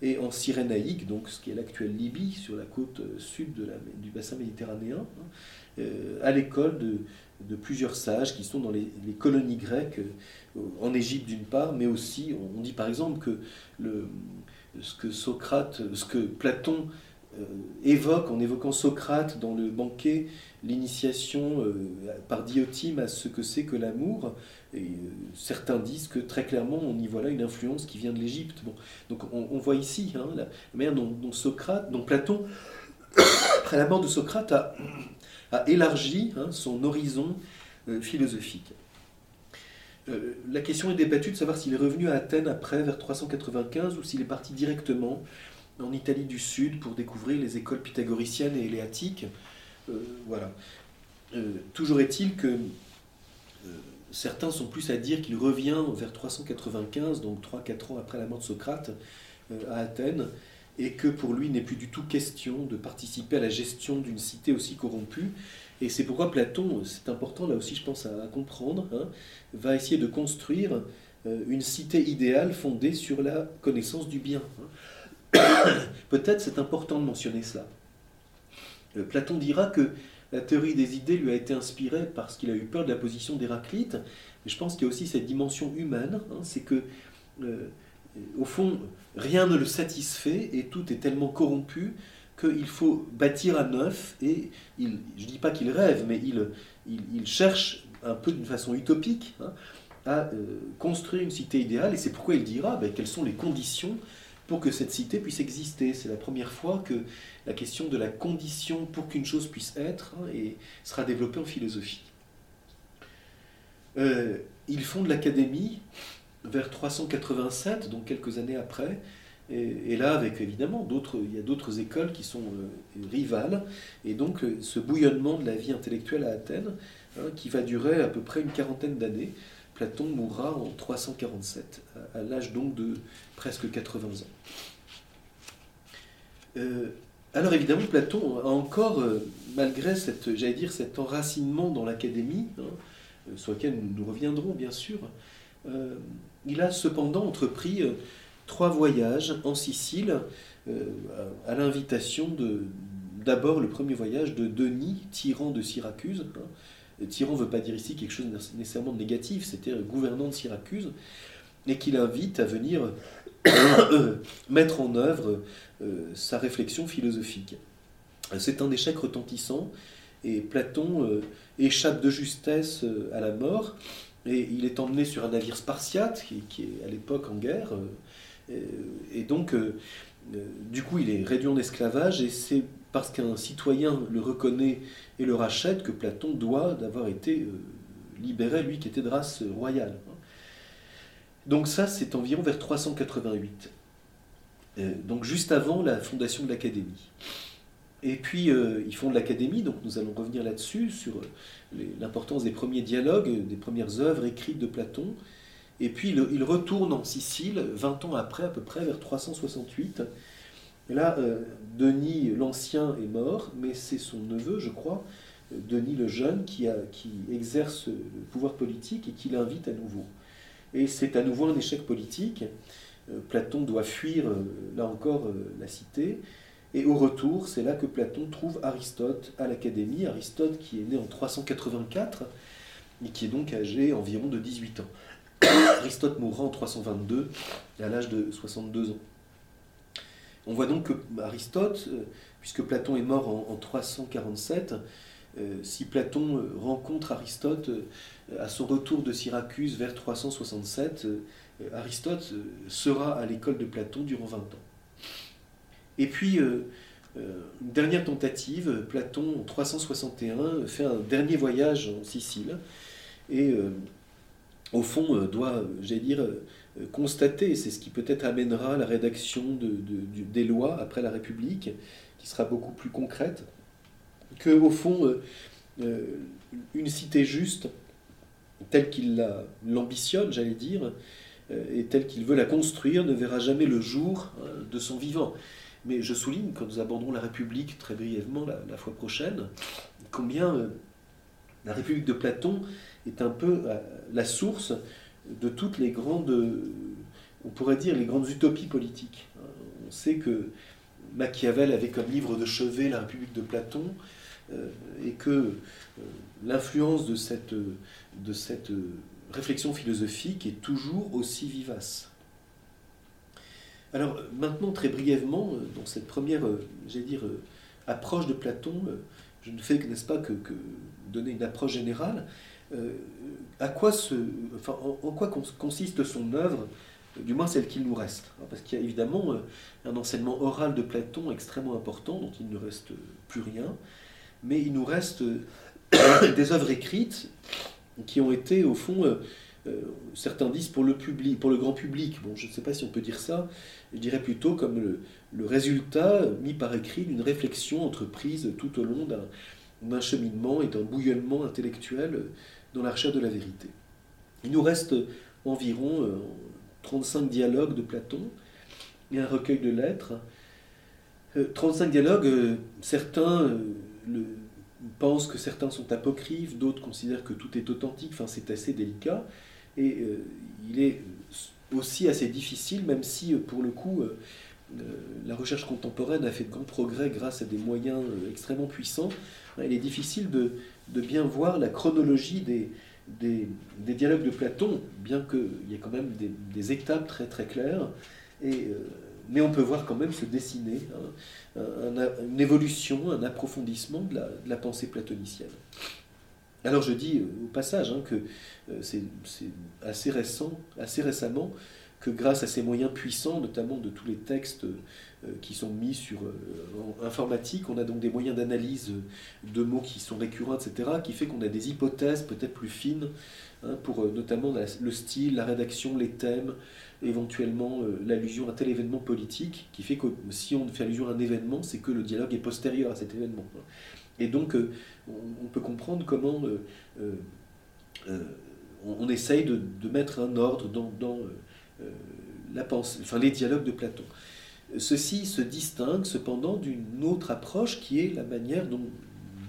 et en Cyrénaïque, donc ce qui est l'actuelle Libye, sur la côte euh, sud du bassin méditerranéen, hein, euh, à l'école de, plusieurs sages qui sont dans les, colonies grecques euh, en Égypte d'une part, mais aussi, on, dit par exemple que ce que Socrate, ce que Platon évoque en évoquant Socrate dans le banquet, l'initiation par Diotime à ce que c'est que l'amour, et euh, certains disent que très clairement, on y voit là une influence qui vient de l'Égypte. Bon, donc on, voit ici hein, la manière dont, Socrate, Platon, après la mort de Socrate, a, élargi hein, son horizon euh, philosophique. Euh, la question est débattue de savoir s'il est revenu à Athènes après, vers 395, ou s'il est parti directement en Italie du Sud pour découvrir les écoles pythagoriciennes et éléatiques. voilà. toujours est-il que certains sont plus à dire qu'il revient vers 395, donc 3-4 ans après la mort de Socrate, euh, à Athènes, et que pour lui, il n'est plus du tout question de participer à la gestion d'une cité aussi corrompue. Et c'est pourquoi Platon, c'est important là aussi, je pense, à, comprendre, hein, va essayer de construire euh, une cité idéale fondée sur la connaissance du bien. Hein. Peut-être c'est important de mentionner cela. Euh, Platon dira que la théorie des idées lui a été inspirée parce qu'il a eu peur de la position d'Héraclite. Mais je pense qu'il y a aussi cette dimension humaine, hein, c'est que, euh, au fond, rien ne le satisfait et tout est tellement corrompu qu'il faut bâtir à neuf. Et je ne dis pas qu'il rêve, mais il, il, cherche un peu d'une façon utopique hein, à euh, construire une cité idéale. Et c'est pourquoi il dira ben, quelles sont les conditions pour que cette cité puisse exister. C'est la première fois que la question de la condition pour qu'une chose puisse être hein, et sera développée en philosophie. Euh, ils fondent l'académie vers 387, donc quelques années après, et, là avec évidemment d'autres, il y a d'autres écoles qui sont euh, rivales, et donc euh, ce bouillonnement de la vie intellectuelle à Athènes, hein, qui va durer à peu près une quarantaine d'années. Platon mourra en 347, à, l'âge donc de presque 80 ans. Alors évidemment, Platon a encore, euh, malgré cette, j'allais dire, cet enracinement dans l'académie, hein, euh, sur lequel nous, reviendrons bien sûr, euh, il a cependant entrepris trois voyages en Sicile à l'invitation de d'abord le premier voyage de Denis, tyran de Syracuse. Hein. Tyran ne veut pas dire ici quelque chose nécessairement de négatif, c'était gouvernant de Syracuse, et qui l'invite à venir mettre en œuvre sa réflexion philosophique. C'est un échec retentissant, et Platon euh, échappe de justesse euh, à la mort, et il est emmené sur un navire spartiate, qui, est à l'époque en guerre, euh, et, donc, du coup, il est réduit en esclavage, et c'est parce qu'un citoyen le reconnaît et le rachète que Platon doit d'avoir été libéré, lui qui était de race royale. Donc ça, c'est environ vers 388, donc juste avant la fondation de l'Académie. Et puis, euh, ils font de l'académie, donc nous allons revenir là-dessus, sur euh, l'importance des premiers dialogues, des premières œuvres écrites de Platon. Et puis, il, retourne en Sicile, 20 ans après, à peu près, vers 368. Et là, euh, Denis l'Ancien est mort, mais c'est son neveu, je crois, Denis le Jeune, qui, exerce le pouvoir politique et qui l'invite à nouveau. Et c'est à nouveau un échec politique. Platon doit fuir, là encore, la cité. Et au retour, c'est là que Platon trouve Aristote à l'Académie, Aristote qui est né en 384 et qui est donc âgé environ de 18 ans. Aristote mourra en 322 à l'âge de 62 ans. On voit donc que Aristote, euh, puisque Platon est mort en, 347, euh, si Platon euh, rencontre Aristote à son retour de Syracuse vers 367, Aristote sera à l'école de Platon durant 20 ans. Et puis, une dernière tentative, Platon, en 361, fait un dernier voyage en Sicile, et au fond doit, j'allais dire, constater, c'est ce qui peut-être amènera la rédaction de, des lois après la République, qui sera beaucoup plus concrète, que au fond, une cité juste, telle qu'il l'ambitionne, j'allais dire, et telle qu'il veut la construire, ne verra jamais le jour de son vivant. Mais je souligne, quand nous abordons la République très brièvement la, fois prochaine, combien euh, la République de Platon est un peu euh, la source de toutes les grandes, on pourrait dire, les grandes utopies politiques. On sait que Machiavel avait comme livre de chevet la République de Platon, euh, et que l'influence de cette, de cette réflexion philosophique est toujours aussi vivace. Alors maintenant, très brièvement, euh, dans cette première, euh, dire, euh, approche de Platon, je ne fais, n'est-ce pas, que, donner une approche générale. À quoi se, enfin, en, quoi consiste son œuvre, du moins celle qu'il nous reste hein, Parce qu'il y a évidemment un enseignement oral de Platon extrêmement important, dont il ne reste plus rien, mais il nous reste des œuvres écrites qui ont été, au fond, certains disent pour le, public, pour le grand public. Bon, je ne sais pas si on peut dire ça, je dirais plutôt comme le, résultat mis par écrit d'une réflexion entreprise tout au long d'un cheminement et d'un bouillonnement intellectuel dans la recherche de la vérité. Il nous reste environ 35 euh, dialogues de Platon et un recueil de lettres. 35 euh, dialogues, euh, certains pensent que certains sont apocryphes, d'autres considèrent que tout est authentique, enfin c'est assez délicat. Et il est aussi assez difficile, même si euh, pour le coup euh, euh, la recherche contemporaine a fait de grands progrès grâce à des moyens extrêmement puissants. Il est difficile de, bien voir la chronologie des, dialogues de Platon, bien qu'il y ait quand même des, étapes très très claires. Et, mais on peut voir quand même se dessiner hein, une évolution, un approfondissement de la, pensée platonicienne. Alors je dis au passage hein, que c'est assez récent, assez récemment, que grâce à ces moyens puissants, notamment de tous les textes euh, qui sont mis sur euh, informatique, on a donc des moyens d'analyse de mots qui sont récurrents, etc., qui fait qu'on a des hypothèses peut-être plus fines hein, pour euh, notamment le style, la rédaction, les thèmes, éventuellement l'allusion à tel événement politique, qui fait que si on fait allusion à un événement, c'est que le dialogue est postérieur à cet événement. Et donc, on, peut comprendre comment on, essaye de, mettre un ordre dans, euh, la pensée, les dialogues de Platon. Ceci se distingue cependant d'une autre approche qui est la manière dont,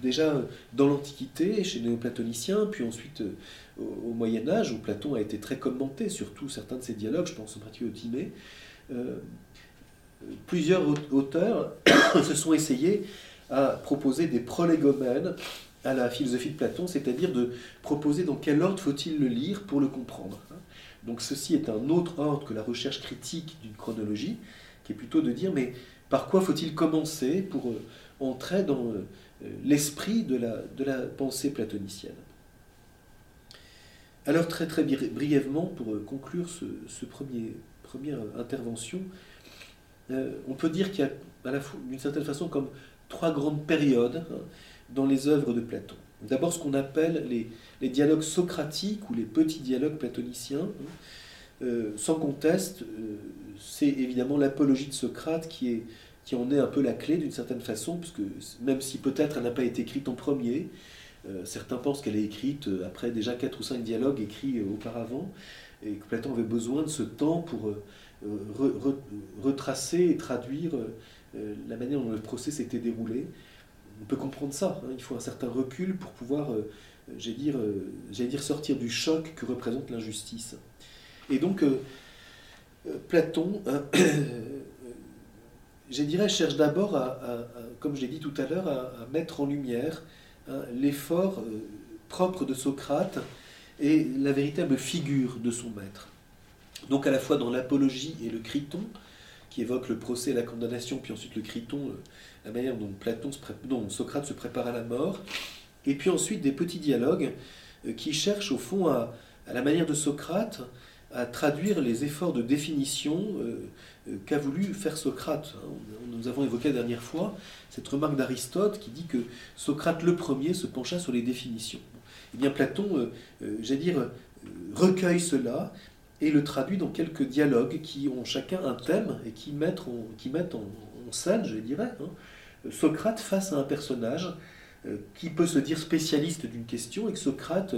déjà dans l'Antiquité, chez les néoplatoniciens, puis ensuite euh, au, Moyen Âge, où Platon a été très commenté, surtout certains de ses dialogues, je pense en particulier au Timée, plusieurs auteurs se sont essayés à proposer des prolégomènes à la philosophie de Platon, c'est-à-dire de proposer dans quel ordre faut-il le lire pour le comprendre. Donc ceci est un autre ordre que la recherche critique d'une chronologie, qui est plutôt de dire mais par quoi faut-il commencer pour euh, entrer dans euh, l'esprit de la, pensée platonicienne? Alors très très brièvement, pour euh, conclure ce, premier, première intervention, on peut dire qu'il y a d'une certaine façon comme trois grandes périodes hein, dans les œuvres de Platon. D'abord ce qu'on appelle les, dialogues socratiques ou les petits dialogues platoniciens. Hein. Euh, sans conteste, euh, c'est évidemment l'apologie de Socrate qui, en est un peu la clé d'une certaine façon, puisque même si peut-être elle n'a pas été écrite en premier, euh, certains pensent qu'elle est écrite après déjà quatre ou cinq dialogues écrits auparavant, et que Platon avait besoin de ce temps pour retracer et traduire la manière dont le procès s'était déroulé on peut comprendre ça. Hein. il faut un certain recul pour pouvoir, euh, j'allais dire, euh, dire, sortir du choc que représente l'injustice. Et donc, euh, Platon, je dirais, cherche d'abord, à, comme je l'ai dit tout à l'heure, à, mettre en lumière hein, l'effort propre de Socrate et la véritable figure de son maître. Donc à la fois dans l'apologie et le criton, qui évoque le procès et la condamnation, puis ensuite le criton, la manière dont, Platon Socrate se prépare à la mort, et puis ensuite des petits dialogues euh, qui cherchent au fond à, la manière de Socrate à traduire les efforts de définition euh, euh, qu'a voulu faire Socrate. Hein, nous avons évoqué la dernière fois cette remarque d'Aristote qui dit que Socrate le premier se pencha sur les définitions. Eh bien Platon, j'allais dire, recueille cela et le traduit dans quelques dialogues qui ont chacun un thème et qui mettent en, scène, je dirais, hein, Socrate face à un personnage euh, qui peut se dire spécialiste d'une question et que Socrate,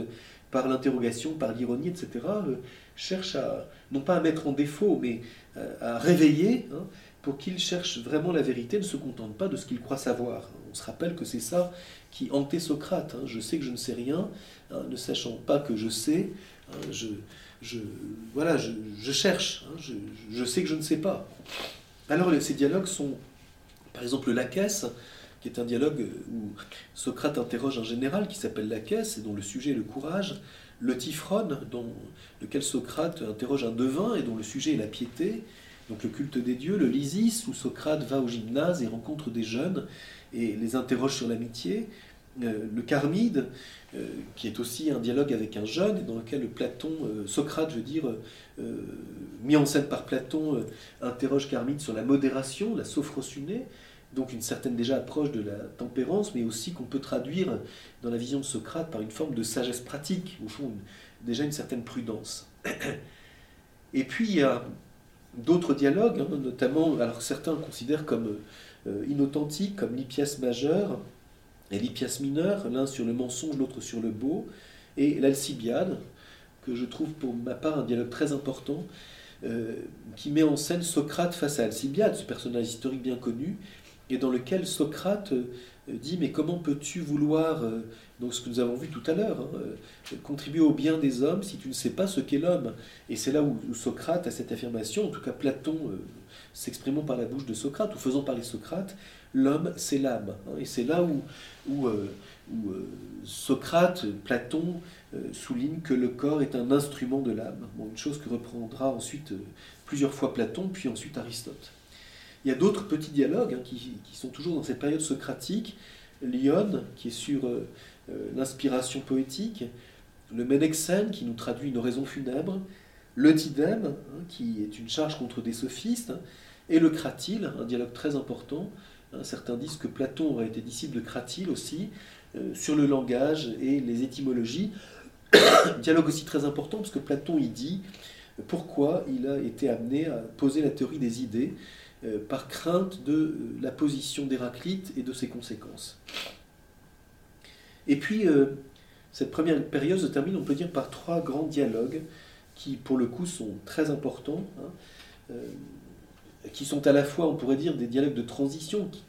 par l'interrogation, par l'ironie, etc., euh, cherche à, non pas à mettre en défaut, mais euh, à réveiller, hein, pour qu'il cherche vraiment la vérité, ne se contente pas de ce qu'il croit savoir. On se rappelle que c'est ça qui hantait Socrate. Hein. Je sais que je ne sais rien, ne sachant pas que je sais, je, voilà, je, cherche, je, sais que je ne sais pas. Alors ces dialogues sont par exemple, la caisse, qui est un dialogue où Socrate interroge un général qui s'appelle la caisse et dont le sujet est le courage. Le Tifron, dont, lequel Socrate interroge un devin et dont le sujet est la piété. Donc le culte des dieux. Le Lysis, où Socrate va au gymnase et rencontre des jeunes et les interroge sur l'amitié. Euh, le Carmide, euh, qui est aussi un dialogue avec un jeune, et dans lequel Platon, euh, Socrate, je veux mis en scène par Platon, interroge Carmide sur la modération, la sophrosunée, donc une certaine déjà approche de la tempérance, mais aussi qu'on peut traduire dans la vision de Socrate par une forme de sagesse pratique, au fond, déjà une certaine prudence. Et puis il y a d'autres dialogues, hein, notamment, alors certains considèrent comme euh, inauthentiques, comme l'Hippias majeur et mineur, l'un sur le mensonge, l'autre sur le beau, et l'Alcibiade, que je trouve pour ma part un dialogue très important, euh, qui met en scène Socrate face à Alcibiade, ce personnage historique bien connu, et dans lequel Socrate euh, dit mais comment peux-tu vouloir, euh, donc ce que nous avons vu tout à l'heure, hein, euh, contribuer au bien des hommes si tu ne sais pas ce qu'est l'homme? Et c'est là où, Socrate a cette affirmation, en tout cas Platon s'exprimant par la bouche de Socrate ou faisant parler Socrate, l'homme c'est l'âme. Hein, et c'est là où, où, Socrate, Platon souligne que le corps est un instrument de l'âme. Une chose que reprendra ensuite plusieurs fois Platon, puis ensuite Aristote. Il y a d'autres petits dialogues hein, qui, sont toujours dans cette période socratique. Lyon, qui est sur euh, euh, l'inspiration poétique. Le Menexen, qui nous traduit une oraison funèbre. Le Tidem, hein, qui est une charge contre des sophistes. Et le Cratyle, un dialogue très important. Certains disent que Platon aurait été disciple de Cratyle aussi, euh, sur le langage et les étymologies. dialogue aussi très important, parce que Platon y dit pourquoi il a été amené à poser la théorie des idées euh, par crainte de euh, la position d'Héraclite et de ses conséquences. Et puis, euh, cette première période se termine, on peut dire, par trois grands dialogues qui, pour le coup, sont très importants, hein, qui sont à la fois, on pourrait dire, des dialogues de transition qui,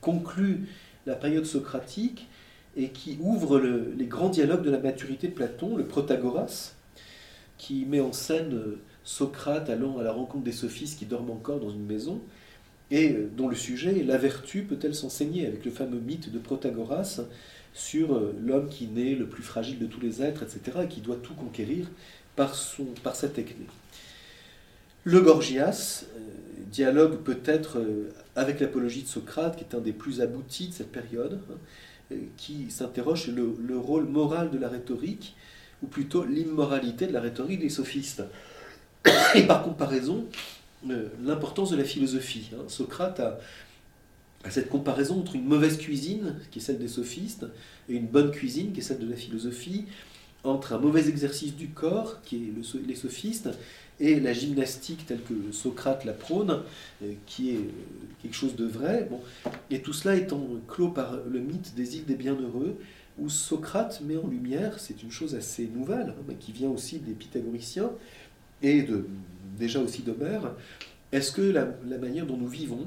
concluent la période socratique et qui ouvrent les grands dialogues de la maturité de Platon, le Protagoras, qui met en scène Socrate allant à la rencontre des sophistes qui dorment encore dans une maison, et euh, dont le sujet est la vertu peut-elle s'enseigner, avec le fameux mythe de Protagoras sur euh, l'homme qui naît le plus fragile de tous les êtres, etc., et qui doit tout conquérir par, sa technique. Le Gorgias euh, dialogue peut-être avec l'apologie de Socrate, qui est un des plus aboutis de cette période, hein, qui s'interroge sur le, rôle moral de la rhétorique, ou plutôt l'immoralité de la rhétorique des sophistes. Et par comparaison, euh, l'importance de la philosophie. Hein. Socrate a, cette comparaison entre une mauvaise cuisine, qui est celle des sophistes, et une bonne cuisine, qui est celle de la philosophie, entre un mauvais exercice du corps, qui est les sophistes, et la gymnastique telle que Socrate la prône, euh, qui est euh, quelque chose de vrai. Bon. Et tout cela étant clos par le mythe des îles des bienheureux, où Socrate met en lumière, c'est une chose assez nouvelle, hein, qui vient aussi des pythagoriciens, et déjà aussi d'Homère, est-ce que la, manière dont nous vivons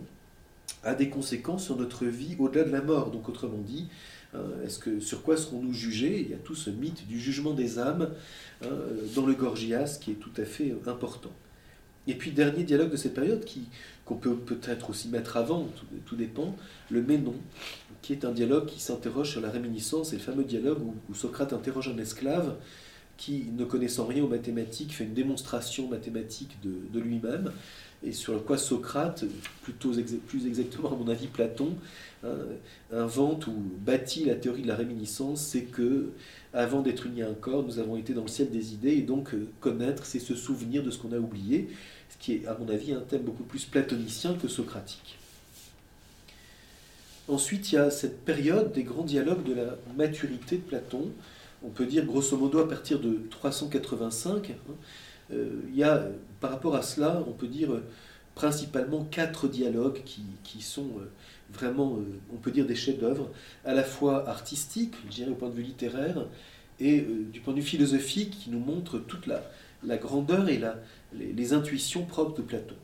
a des conséquences sur notre vie au-delà de la mort? Donc autrement dit, euh, est-ce que sur quoi serons-nous jugés? Il y a tout ce mythe du jugement des âmes hein, dans le Gorgias qui est tout à fait important. Et puis dernier dialogue de cette période qui qu'on peut peut-être aussi mettre avant, tout, dépend, le Ménon, qui est un dialogue qui s'interroge sur la réminiscence, et le fameux dialogue où Socrate interroge un esclave qui, ne connaissant rien aux mathématiques, fait une démonstration mathématique de, lui-même, et sur quoi Socrate, plus exactement à mon avis Platon, hein, invente ou bâtit la théorie de la réminiscence, c'est que avant d'être unis à un corps, nous avons été dans le ciel des idées, et donc euh, connaître, c'est se souvenir de ce qu'on a oublié, ce qui est à mon avis un thème beaucoup plus platonicien que socratique. Ensuite, il y a cette période des grands dialogues de la maturité de Platon, on peut dire grosso modo à partir de 385, hein, euh, il y a par rapport à cela, on peut dire principalement quatre dialogues qui, sont euh, vraiment, euh, on peut dire, des chefs-d'œuvre, à la fois artistiques, je dirais au point de vue littéraire, et du point de vue philosophique, qui nous montrent toute la, grandeur et les, les intuitions propres de Platon.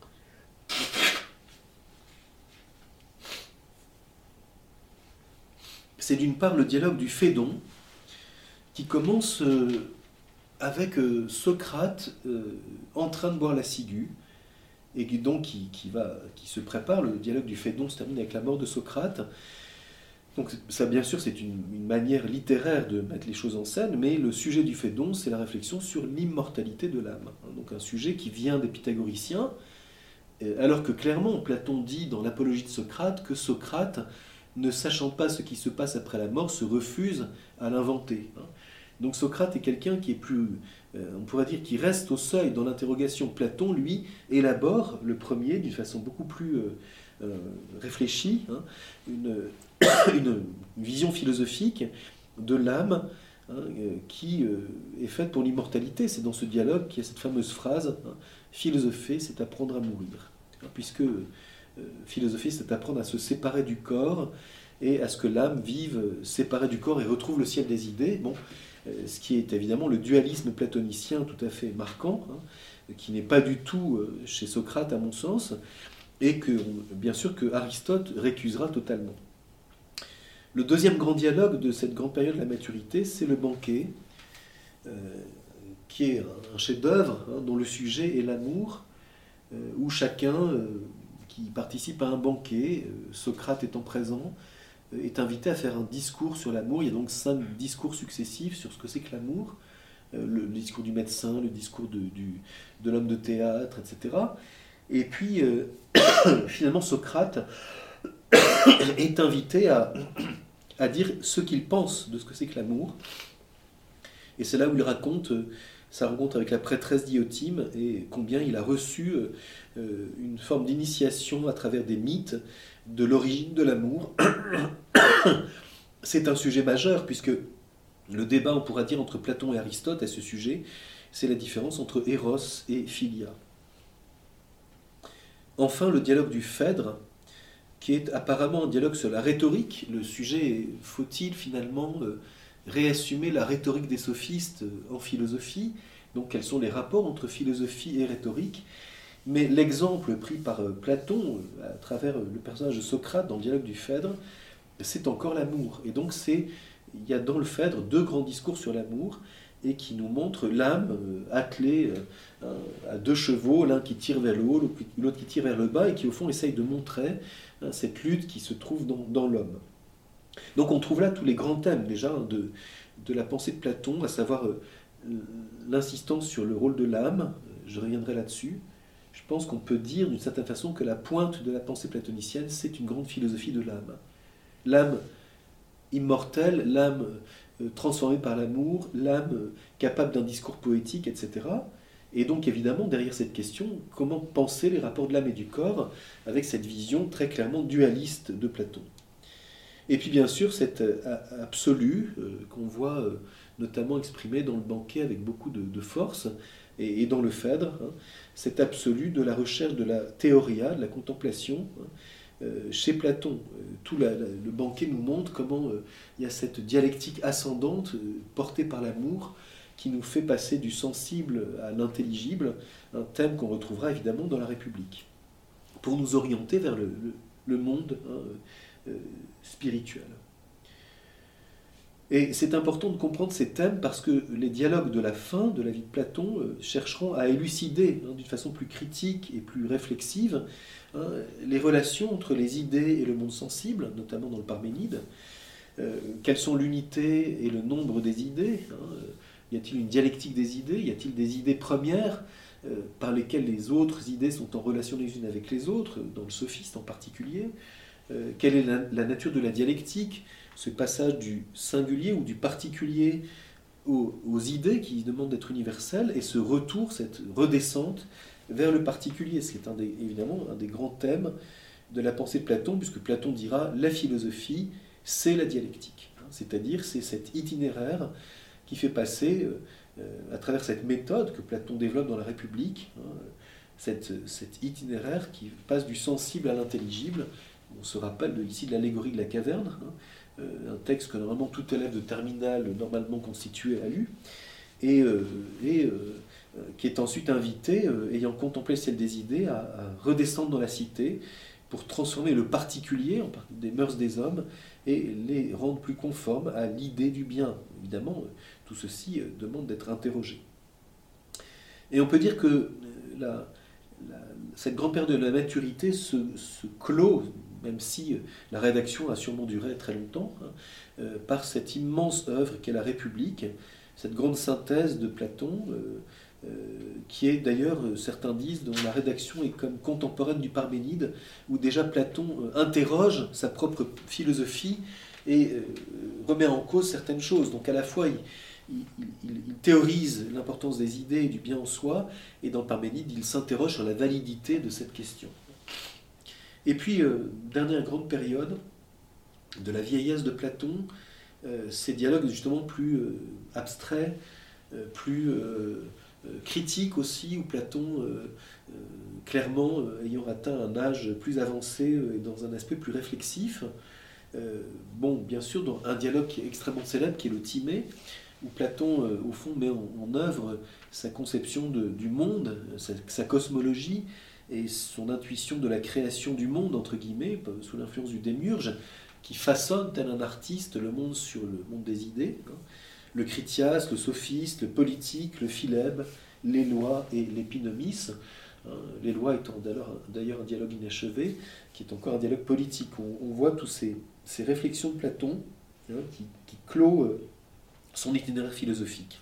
C'est d'une part le dialogue du Phédon, qui commence euh, avec euh, Socrate euh, en train de boire la ciguë, et donc qui, va, qui se prépare. Le dialogue du Phédon se termine avec la mort de Socrate. Donc ça, bien sûr, c'est une, manière littéraire de mettre les choses en scène, mais le sujet du Phédon, c'est la réflexion sur l'immortalité de l'âme. Donc un sujet qui vient des pythagoriciens, alors que clairement, Platon dit dans l'Apologie de Socrate que Socrate, ne sachant pas ce qui se passe après la mort, se refuse à l'inventer. Donc Socrate est quelqu'un qui est plus, euh, on pourrait dire, qui reste au seuil dans l'interrogation. Platon, lui, élabore le premier d'une façon beaucoup plus euh, euh, réfléchie, hein, une, vision philosophique de l'âme hein, qui est faite pour l'immortalité. C'est dans ce dialogue qu'il y a cette fameuse phrase hein, philosopher, c'est apprendre à mourir. puisque philosopher, c'est apprendre à se séparer du corps et à ce que l'âme vive séparée du corps et retrouve le ciel des idées. Bon, ce qui est évidemment le dualisme platonicien tout à fait marquant, hein, qui n'est pas du tout euh, chez Socrate à mon sens, et que bien sûr que Aristote récusera totalement. Le deuxième grand dialogue de cette grande période de la maturité, c'est le banquet, euh, qui est un chef-d'œuvre hein, dont le sujet est l'amour, où chacun qui participe à un banquet, Socrate étant présent, est invité à faire un discours sur l'amour. Il y a donc cinq discours successifs sur ce que c'est que l'amour. Euh, le, discours du médecin, le discours de, de l'homme de théâtre, etc. Et puis, euh, finalement, Socrate est invité à, à dire ce qu'il pense de ce que c'est que l'amour. Et c'est là où il raconte euh, sa rencontre avec la prêtresse Diotime et combien il a reçu une forme d'initiation à travers des mythes de l'origine de l'amour. C'est un sujet majeur puisque le débat, on pourra dire, entre Platon et Aristote à ce sujet, c'est la différence entre Eros et Philia. Enfin, le dialogue du Phèdre, qui est apparemment un dialogue sur la rhétorique. Le sujet faut-il finalement euh, réassumer la rhétorique des sophistes euh, en philosophie? Donc, quels sont les rapports entre philosophie et rhétorique? Mais l'exemple pris par euh, Platon, euh, à travers euh, le personnage de Socrate dans le dialogue du Phèdre, c'est encore l'amour. Et donc il y a dans le Phèdre deux grands discours sur l'amour. et qui nous montre l'âme attelée à deux chevaux, l'un qui tire vers le haut, l'autre qui tire vers le bas, et qui au fond essaye de montrer hein, cette lutte qui se trouve dans, l'homme. Donc on trouve là tous les grands thèmes déjà de, de la pensée de Platon, à savoir l'insistance sur le rôle de l'âme, je reviendrai là-dessus. Je pense qu'on peut dire d'une certaine façon que la pointe de la pensée platonicienne, c'est une grande philosophie de l'âme. L'âme immortelle, l'âme euh, transformée par l'amour, l'âme euh, capable d'un discours poétique, etc. Et donc évidemment, derrière cette question, comment penser les rapports de l'âme et du corps avec cette vision très clairement dualiste de Platon? Et puis bien sûr, cet euh, absolu qu'on voit notamment exprimé dans le banquet avec beaucoup de, force et, dans le Phèdre, hein, cet absolu de la recherche de la théoria, de la contemplation, hein, euh, chez Platon. Euh, tout le banquet nous montre comment euh, il y a cette dialectique ascendante portée par l'amour qui nous fait passer du sensible à l'intelligible, un thème qu'on retrouvera évidemment dans la République, pour nous orienter vers le, monde hein, spirituel. Et c'est important de comprendre ces thèmes parce que les dialogues de la fin de la vie de Platon chercheront à élucider hein, d'une façon plus critique et plus réflexive Hein, les relations entre les idées et le monde sensible, notamment dans le Parménide, euh, quelles sont l'unité et le nombre des idées hein, Y a-t-il une dialectique des idées Y a-t-il des idées premières euh, par lesquelles les autres idées sont en relation les unes avec les autres, dans le sophiste en particulier euh, Quelle est la, nature de la dialectique Ce passage du singulier ou du particulier aux, idées qui demandent d'être universelles et ce retour, cette redescente vers le particulier, ce qui est un des, évidemment un des grands thèmes de la pensée de Platon, puisque Platon dira la philosophie, c'est la dialectique. Hein, c'est-à-dire, c'est cet itinéraire qui fait passer, euh, euh, à travers cette méthode que Platon développe dans la République, hein, cet itinéraire qui passe du sensible à l'intelligible. On se rappelle ici de l'allégorie de la caverne, hein, un texte que normalement tout élève de terminale normalement constitué a lu. Et, et euh, qui est ensuite invité, euh, ayant contemplé celle des idées, à, redescendre dans la cité pour transformer le particulier en des mœurs des hommes et les rendre plus conformes à l'idée du bien. Évidemment, euh, tout ceci demande d'être interrogé. Et on peut dire que cette grande période de la maturité se, clôt, même si la rédaction a sûrement duré très longtemps, hein, par cette immense œuvre qu'est la République, cette grande synthèse de Platon, euh, qui est d'ailleurs, euh, certains disent, dont la rédaction est comme contemporaine du Parménide, où déjà Platon euh, interroge sa propre philosophie et remet en cause certaines choses. Donc à la fois, il, théorise l'importance des idées et du bien en soi, et dans Parménide, il s'interroge sur la validité de cette question. Et puis, dernière grande période de la vieillesse de Platon, ces dialogues justement plus abstraits, plus euh, critique aussi, où Platon, euh, euh, clairement ayant atteint un âge plus avancé et dans un aspect plus réflexif, bon, bien sûr, dans un dialogue qui est extrêmement célèbre, qui est le Timée, où Platon, au fond, met en, œuvre sa conception du monde, sa, cosmologie, et son intuition de la création du monde, entre guillemets, sous l'influence du démiurge, qui façonne, tel un artiste, le monde sur le monde des idées. Hein le Critias, le sophiste, le politique, le philèbe, les lois et l'épinomie. Euh, les lois étant d'ailleurs un dialogue inachevé, qui est encore un dialogue politique. On, voit toutes ces, réflexions de Platon hein, qui, clôt euh, son itinéraire philosophique.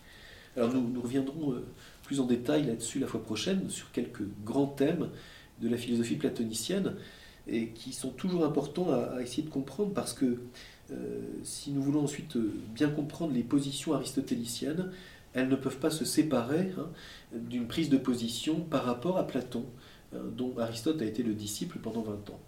Alors nous, reviendrons euh, plus en détail là-dessus la fois prochaine, sur quelques grands thèmes de la philosophie platonicienne, et qui sont toujours importants à essayer de comprendre parce que euh, si nous voulons ensuite euh, bien comprendre les positions aristotéliciennes, elles ne peuvent pas se séparer hein, d'une prise de position par rapport à Platon, hein, dont Aristote a été le disciple pendant 20 ans.